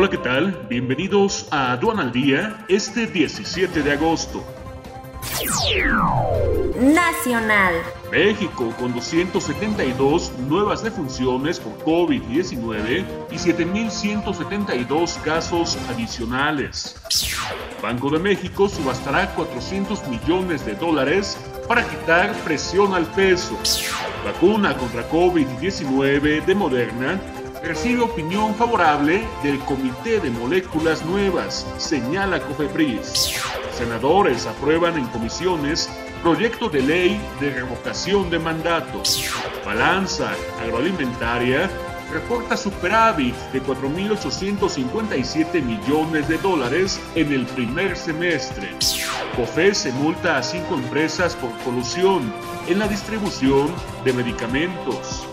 Hola, ¿qué tal? Bienvenidos a Aduan al Día este 17 de agosto. Nacional. México con 272 nuevas defunciones por COVID-19 y 7.172 casos adicionales. Banco de México subastará 400 millones de dólares para quitar presión al peso. Vacuna contra COVID-19 de Moderna recibe opinión favorable del Comité de Moléculas Nuevas, señala Cofepris. Senadores aprueban en comisiones proyecto de ley de revocación de mandatos. Balanza agroalimentaria reporta superávit de 4.857 millones de dólares en el primer semestre. COFE se multa a cinco empresas por colusión en la distribución de medicamentos.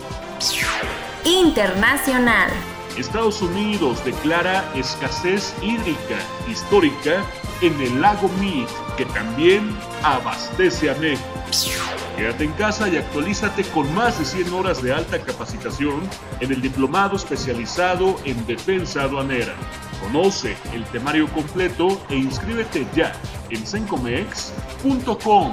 Internacional. Estados Unidos declara escasez hídrica histórica en el lago Mead, que también abastece a México. Quédate en casa y actualízate con más de 100 horas de alta capacitación en el diplomado especializado en defensa aduanera. Conoce el temario completo e inscríbete ya en sencomex.com.